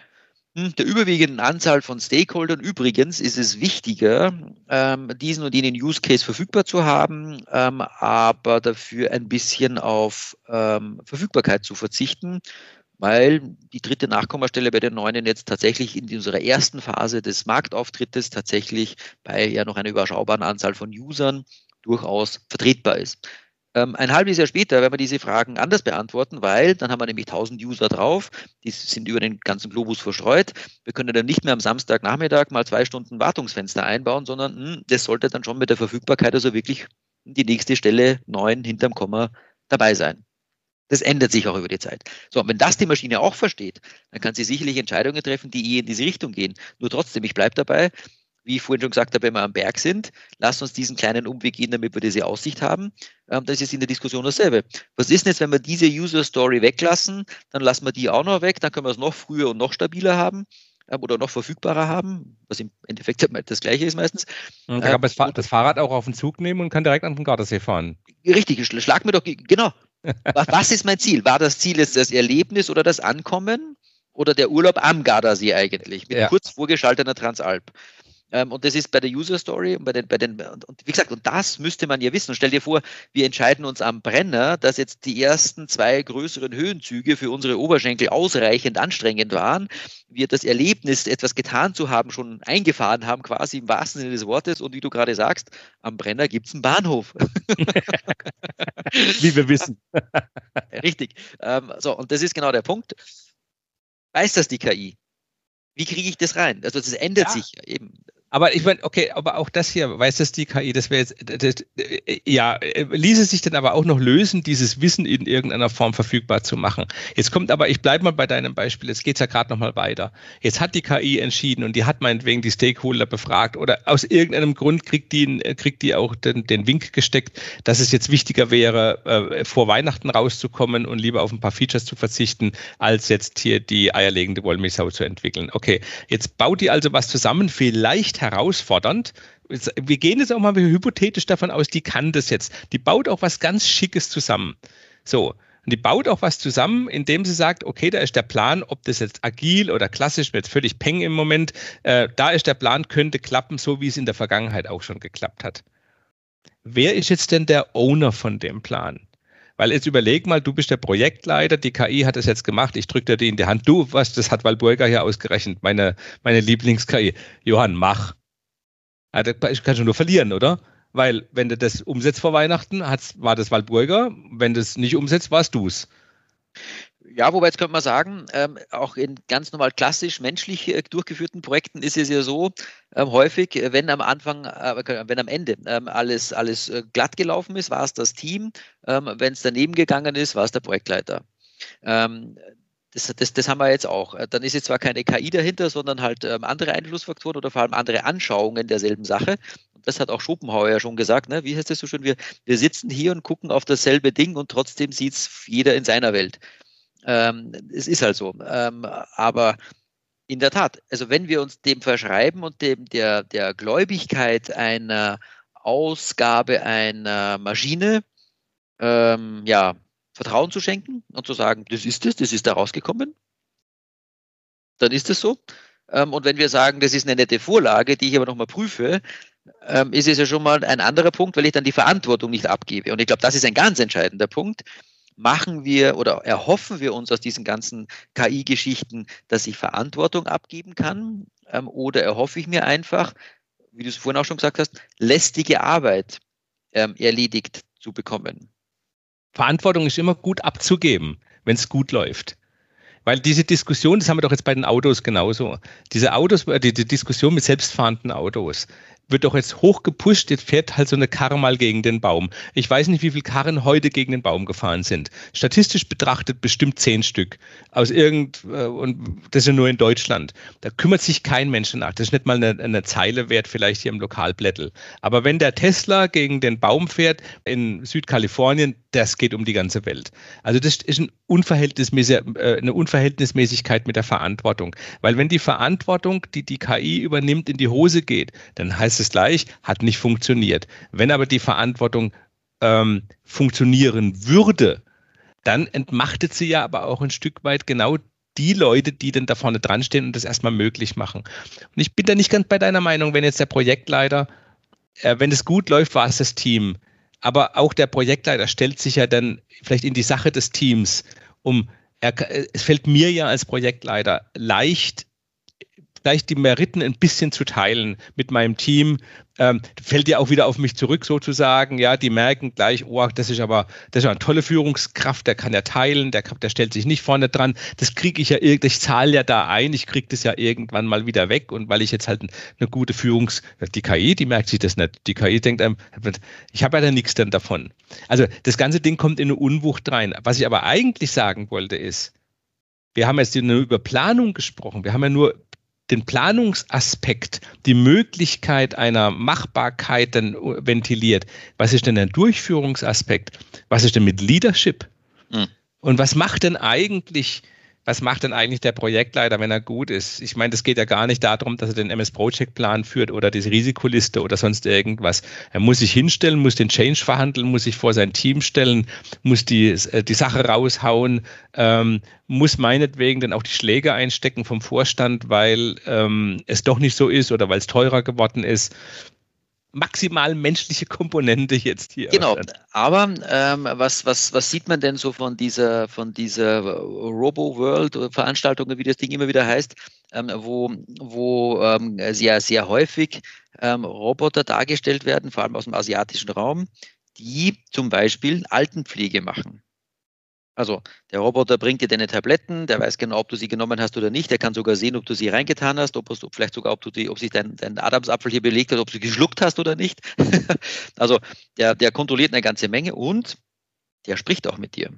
der überwiegenden Anzahl von Stakeholdern übrigens ist es wichtiger, ähm, diesen und jenen Use Case verfügbar zu haben, ähm, aber dafür ein bisschen auf ähm, Verfügbarkeit zu verzichten, weil die dritte Nachkommastelle bei den Neuen jetzt tatsächlich in unserer ersten Phase des Marktauftrittes tatsächlich bei ja noch einer überschaubaren Anzahl von Usern durchaus vertretbar ist. Ähm, ein halbes Jahr später werden wir diese Fragen anders beantworten, weil dann haben wir nämlich 1000 User drauf, die sind über den ganzen Globus verstreut. Wir können dann nicht mehr am Samstagnachmittag mal zwei Stunden Wartungsfenster einbauen, sondern mh, hm, das sollte dann schon mit der Verfügbarkeit also wirklich die nächste Stelle 9 hinterm Komma dabei sein. Das ändert sich auch über die Zeit. So, und wenn das die Maschine auch versteht, dann kann sie sicherlich Entscheidungen treffen, die eh in diese Richtung gehen. Nur trotzdem, ich bleibe dabei, wie ich vorhin schon gesagt habe, wenn wir am Berg sind, lasst uns diesen kleinen Umweg gehen, damit wir diese Aussicht haben. Ähm, das ist in der Diskussion dasselbe. Was ist denn jetzt, wenn wir diese User Story weglassen, dann lassen wir die auch noch weg, dann können wir es noch früher und noch stabiler haben ähm, oder noch verfügbarer haben, was im Endeffekt das gleiche ist meistens. Und da kann man ähm, das Fahrrad auch auf den Zug nehmen und kann direkt an den Gardasee fahren. Richtig, schlag mir doch, genau, was ist mein Ziel? War das Ziel jetzt das Erlebnis oder das Ankommen oder der Urlaub am Gardasee eigentlich mit ja. kurz vorgeschalteter Transalp? Ähm, und das ist bei der User Story und bei den, bei den, und, und, wie gesagt, und das müsste man ja wissen. Und stell dir vor, wir entscheiden uns am Brenner, dass jetzt die ersten zwei größeren Höhenzüge für unsere Oberschenkel ausreichend anstrengend waren. Wir das Erlebnis, etwas getan zu haben, schon eingefahren haben, quasi im wahrsten Sinne des Wortes. Und wie du gerade sagst, am Brenner gibt es einen Bahnhof. wie wir wissen. Richtig. Ähm, so, und das ist genau der Punkt. Weiß das die KI? Wie kriege ich das rein? Also das ändert ja. sich eben. Aber ich meine, okay, aber auch das hier, weiß das die KI, das wäre jetzt, das, ja, ließe sich dann aber auch noch lösen, dieses Wissen in irgendeiner Form verfügbar zu machen. Jetzt kommt aber, ich bleibe mal bei deinem Beispiel, jetzt geht's ja gerade nochmal weiter. Jetzt hat die KI entschieden und die hat meinetwegen die Stakeholder befragt oder aus irgendeinem Grund kriegt die, kriegt die auch den, den Wink gesteckt, dass es jetzt wichtiger wäre, äh, vor Weihnachten rauszukommen und lieber auf ein paar Features zu verzichten, als jetzt hier die eierlegende Wollmilchsau zu entwickeln. Okay, jetzt baut die also was zusammen, vielleicht herausfordernd. Wir gehen jetzt auch mal hypothetisch davon aus, die kann das jetzt. Die baut auch was ganz Schickes zusammen. So, Und die baut auch was zusammen, indem sie sagt, okay, da ist der Plan, ob das jetzt agil oder klassisch, wird völlig peng im Moment, äh, da ist der Plan, könnte klappen, so wie es in der Vergangenheit auch schon geklappt hat. Wer ist jetzt denn der Owner von dem Plan? Weil jetzt überleg mal, du bist der Projektleiter, die KI hat es jetzt gemacht, ich drücke dir die in die Hand. Du, was, das hat Walburga hier ausgerechnet, meine, meine Lieblings-KI. Johann, mach. Also, ich kann schon nur verlieren, oder? Weil, wenn du das umsetzt vor Weihnachten, war das Walburger. Wenn du es nicht umsetzt, warst du es. Ja, wobei jetzt könnte man sagen, ähm, auch in ganz normal klassisch menschlich äh, durchgeführten Projekten ist es ja so ähm, häufig, äh, wenn am Anfang, äh, wenn am Ende ähm, alles, alles äh, glatt gelaufen ist, war es das Team. Ähm, wenn es daneben gegangen ist, war es der Projektleiter. Ähm, das, das, das, haben wir jetzt auch. Äh, dann ist jetzt zwar keine KI dahinter, sondern halt ähm, andere Einflussfaktoren oder vor allem andere Anschauungen derselben Sache. Und das hat auch Schopenhauer ja schon gesagt. Ne? Wie heißt das so schön? Wir, wir sitzen hier und gucken auf dasselbe Ding und trotzdem sieht es jeder in seiner Welt. Ähm, es ist halt so. Ähm, aber in der Tat, also wenn wir uns dem verschreiben und dem der, der Gläubigkeit einer Ausgabe einer Maschine, ähm, ja, Vertrauen zu schenken und zu sagen, das ist es, das ist da rausgekommen, dann ist es so. Ähm, und wenn wir sagen, das ist eine nette Vorlage, die ich aber nochmal prüfe, ähm, ist es ja schon mal ein anderer Punkt, weil ich dann die Verantwortung nicht abgebe. Und ich glaube, das ist ein ganz entscheidender Punkt machen wir oder erhoffen wir uns aus diesen ganzen KI-Geschichten, dass ich Verantwortung abgeben kann? Ähm, oder erhoffe ich mir einfach, wie du es vorhin auch schon gesagt hast, lästige Arbeit ähm, erledigt zu bekommen? Verantwortung ist immer gut abzugeben, wenn es gut läuft. Weil diese Diskussion, das haben wir doch jetzt bei den Autos genauso. Diese Autos, äh, die, die Diskussion mit selbstfahrenden Autos wird doch jetzt hoch gepusht, jetzt fährt halt so eine Karre mal gegen den Baum. Ich weiß nicht, wie viele Karren heute gegen den Baum gefahren sind. Statistisch betrachtet bestimmt zehn Stück. Aus irgend, äh, und das ist ja nur in Deutschland. Da kümmert sich kein Mensch nach. Das ist nicht mal eine, eine Zeile wert, vielleicht hier im Lokalblättel. Aber wenn der Tesla gegen den Baum fährt in Südkalifornien, das geht um die ganze Welt. Also das ist ein Unverhältnismäßig, äh, eine Unverhältnismäßigkeit mit der Verantwortung. Weil wenn die Verantwortung, die die KI übernimmt, in die Hose geht, dann heißt es gleich, hat nicht funktioniert. Wenn aber die Verantwortung ähm, funktionieren würde, dann entmachtet sie ja aber auch ein Stück weit genau die Leute, die denn da vorne dran stehen und das erstmal möglich machen. Und ich bin da nicht ganz bei deiner Meinung, wenn jetzt der Projektleiter, äh, wenn es gut läuft, war es das Team aber auch der Projektleiter stellt sich ja dann vielleicht in die Sache des Teams, um er, es fällt mir ja als Projektleiter leicht, vielleicht die Meriten ein bisschen zu teilen mit meinem Team. Ähm, fällt ja auch wieder auf mich zurück sozusagen. Ja, die merken gleich, oh, das ist aber, das ist eine tolle Führungskraft, der kann ja teilen, der, der stellt sich nicht vorne dran. Das kriege ich ja irgendwie, ich zahle ja da ein, ich kriege das ja irgendwann mal wieder weg. Und weil ich jetzt halt eine gute Führungs, die KI, die merkt sich das nicht. Die KI denkt einem, ich habe ja da nichts dann davon. Also das ganze Ding kommt in eine Unwucht rein. Was ich aber eigentlich sagen wollte ist, wir haben jetzt nur über Planung gesprochen. Wir haben ja nur den Planungsaspekt, die Möglichkeit einer Machbarkeit dann ventiliert. Was ist denn der Durchführungsaspekt? Was ist denn mit Leadership? Mhm. Und was macht denn eigentlich was macht denn eigentlich der Projektleiter, wenn er gut ist? Ich meine, das geht ja gar nicht darum, dass er den MS Project Plan führt oder diese Risikoliste oder sonst irgendwas. Er muss sich hinstellen, muss den Change verhandeln, muss sich vor sein Team stellen, muss die, äh, die Sache raushauen, ähm, muss meinetwegen dann auch die Schläge einstecken vom Vorstand, weil ähm, es doch nicht so ist oder weil es teurer geworden ist maximal menschliche Komponente jetzt hier. Genau, aber ähm, was, was, was sieht man denn so von dieser, von dieser Robo-World-Veranstaltung, wie das Ding immer wieder heißt, ähm, wo, wo ähm, sehr, sehr häufig ähm, Roboter dargestellt werden, vor allem aus dem asiatischen Raum, die zum Beispiel Altenpflege machen. Also der Roboter bringt dir deine Tabletten, der weiß genau, ob du sie genommen hast oder nicht. Der kann sogar sehen, ob du sie reingetan hast, ob, ob vielleicht sogar, ob, du die, ob sich dein, dein Adamsapfel hier belegt hat, ob du geschluckt hast oder nicht. also der, der kontrolliert eine ganze Menge und der spricht auch mit dir.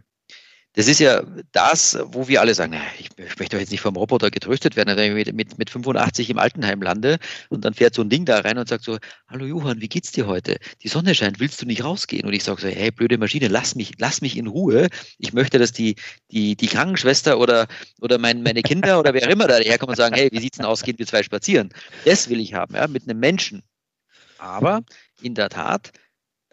Das ist ja das, wo wir alle sagen, naja, ich, ich, möchte doch jetzt nicht vom Roboter getröstet werden, wenn ich mit, mit 85 im Altenheim lande und dann fährt so ein Ding da rein und sagt so, hallo Johann, wie geht's dir heute? Die Sonne scheint, willst du nicht rausgehen? Und ich sage so, hey, blöde Maschine, lass mich, lass mich in Ruhe. Ich möchte, dass die, die, die Krankenschwester oder, oder mein, meine Kinder oder wer immer da herkommen und sagen, hey, wie sieht's denn aus, gehen wir zwei spazieren? Das will ich haben, ja, mit einem Menschen. Aber in der Tat,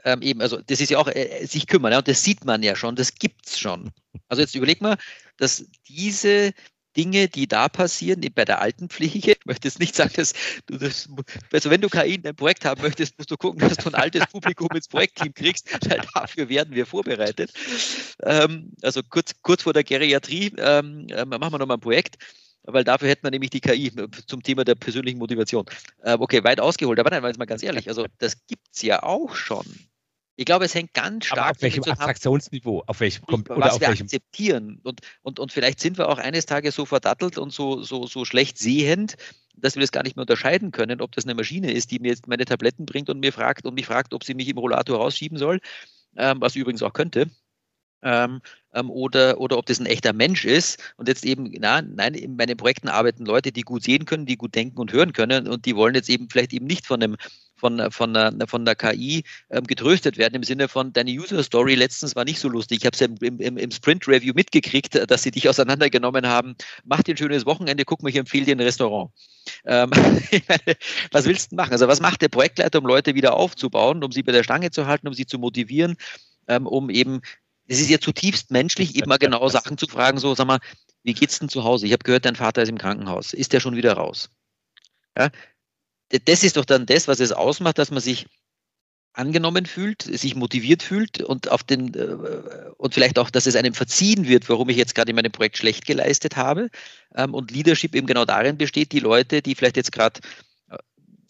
ähm, eben, also das ist ja auch äh, sich kümmern, ja, und das sieht man ja schon, das gibt es schon. Also jetzt überleg mal, dass diese Dinge, die da passieren, bei der Altenpflege. Ich möchte jetzt nicht sagen, dass du das, also wenn du KI in dein Projekt haben möchtest, musst du gucken, dass du ein altes Publikum ins Projektteam kriegst, weil dafür werden wir vorbereitet. Ähm, also kurz, kurz vor der Geriatrie ähm, äh, machen wir nochmal ein Projekt weil dafür hätten wir nämlich die KI zum Thema der persönlichen Motivation. Äh, okay, weit ausgeholt, aber nein, jetzt mal ganz ehrlich, also das gibt es ja auch schon. Ich glaube, es hängt ganz stark. Aber auf welchem Abstraktionsniveau? Auf welchem oder was auf wir welchem? akzeptieren. Und, und, und vielleicht sind wir auch eines Tages so verdattelt und so, so, so schlecht sehend, dass wir das gar nicht mehr unterscheiden können, ob das eine Maschine ist, die mir jetzt meine Tabletten bringt und mir fragt und mich fragt, ob sie mich im Rollator rausschieben soll, ähm, was übrigens auch könnte. Ähm, ähm, oder, oder ob das ein echter Mensch ist. Und jetzt eben, na, nein, in meinen Projekten arbeiten Leute, die gut sehen können, die gut denken und hören können und die wollen jetzt eben vielleicht eben nicht von einem von, von, der, von der KI ähm, getröstet werden im Sinne von, deine User Story letztens war nicht so lustig. Ich habe es ja im, im, im Sprint Review mitgekriegt, dass sie dich auseinandergenommen haben. Mach dir ein schönes Wochenende, guck mal, ich empfehle dir ein Restaurant. Ähm, was willst du machen? Also was macht der Projektleiter, um Leute wieder aufzubauen, um sie bei der Stange zu halten, um sie zu motivieren, ähm, um eben, es ist ja zutiefst menschlich, eben mal genau Sachen zu fragen, so, sag mal, wie geht's denn zu Hause? Ich habe gehört, dein Vater ist im Krankenhaus. Ist der schon wieder raus? Ja, das ist doch dann das, was es ausmacht, dass man sich angenommen fühlt, sich motiviert fühlt und auf den äh, und vielleicht auch, dass es einem verziehen wird, warum ich jetzt gerade in meinem Projekt schlecht geleistet habe. Ähm, und Leadership eben genau darin besteht, die Leute, die vielleicht jetzt gerade äh,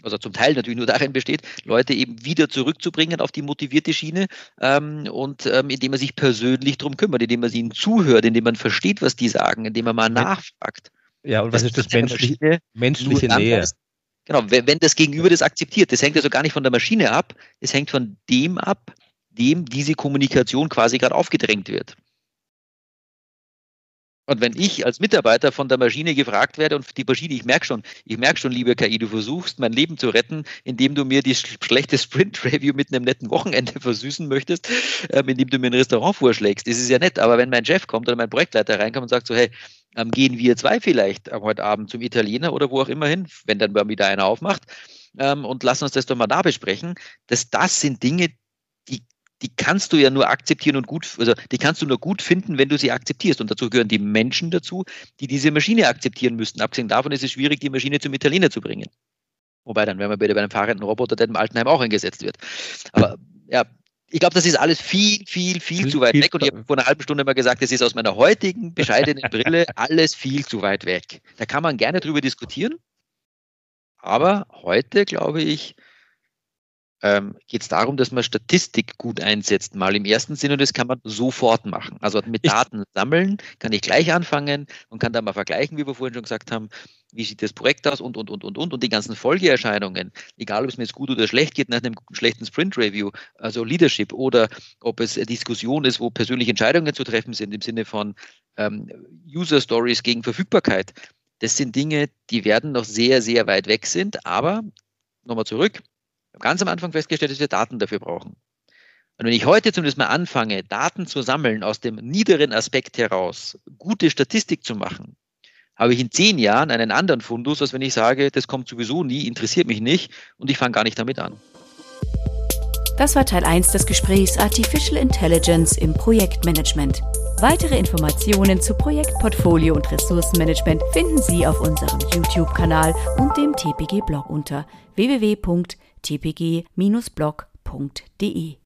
also zum Teil natürlich nur darin besteht, Leute eben wieder zurückzubringen auf die motivierte Schiene ähm, und ähm, indem man sich persönlich darum kümmert, indem man ihnen zuhört, indem man versteht, was die sagen, indem man mal nachfragt. Ja, und was das ist das menschliche, menschliche Nähe? Genau, wenn, das Gegenüber das akzeptiert, das hängt also gar nicht von der Maschine ab, es hängt von dem ab, dem diese Kommunikation quasi gerade aufgedrängt wird. Und wenn ich als Mitarbeiter von der Maschine gefragt werde und die Maschine, ich merke schon, ich merke schon, liebe KI, du versuchst mein Leben zu retten, indem du mir die schlechte Sprint-Review mit einem netten Wochenende versüßen möchtest, ähm, indem du mir ein Restaurant vorschlägst. Das ist ja nett, aber wenn mein Chef kommt oder mein Projektleiter reinkommt und sagt so, hey, ähm, gehen wir zwei vielleicht ähm, heute Abend zum Italiener oder wo auch immer hin, wenn dann wieder einer aufmacht, ähm, und lass uns das doch mal da besprechen. Das, das sind Dinge, die, kannst du ja nur akzeptieren und gut, also die kannst du nur gut finden, wenn du sie akzeptierst. Und dazu gehören die Menschen dazu, die diese Maschine akzeptieren müssten. Abgesehen davon ist es schwierig, die Maschine zum Italiener zu bringen. Wobei dann wären wir wieder bei einem fahrenden Roboter, der im Altenheim auch eingesetzt wird. Aber ja, ich glaube, das ist alles viel, viel, viel, viel zu weit viel weg. Und ich habe vor einer halben Stunde mal gesagt, das ist aus meiner heutigen bescheidenen Brille alles viel zu weit weg. Da kann man gerne drüber diskutieren. Aber heute, glaube ich, ähm, geht es darum, dass man Statistik gut einsetzt, mal im ersten Sinne, und das kann man sofort machen. Also mit Daten sammeln kann ich gleich anfangen und kann dann mal vergleichen, wie wir vorhin schon gesagt haben, wie sieht das Projekt aus und, und, und, und, und, und die ganzen Folgeerscheinungen, egal ob es mir jetzt gut oder schlecht geht nach einem schlechten Sprint-Review, also Leadership, oder ob es eine Diskussion ist, wo persönliche Entscheidungen zu treffen sind im Sinne von ähm, User-Stories gegen Verfügbarkeit. Das sind Dinge, die werden noch sehr, sehr weit weg sind, aber nochmal zurück, ganz am Anfang festgestellt, dass wir Daten dafür brauchen. Und wenn ich heute zumindest mal anfange, Daten zu sammeln aus dem niederen Aspekt heraus, gute Statistik zu machen, habe ich in zehn Jahren einen anderen Fundus, als wenn ich sage, das kommt sowieso nie, interessiert mich nicht und ich fange gar nicht damit an. Das war Teil 1 des Gesprächs Artificial Intelligence im Projektmanagement. Weitere Informationen zu Projektportfolio und Ressourcenmanagement finden Sie auf unserem YouTube-Kanal und dem TPG-Blog unter www.tpg-blog.de.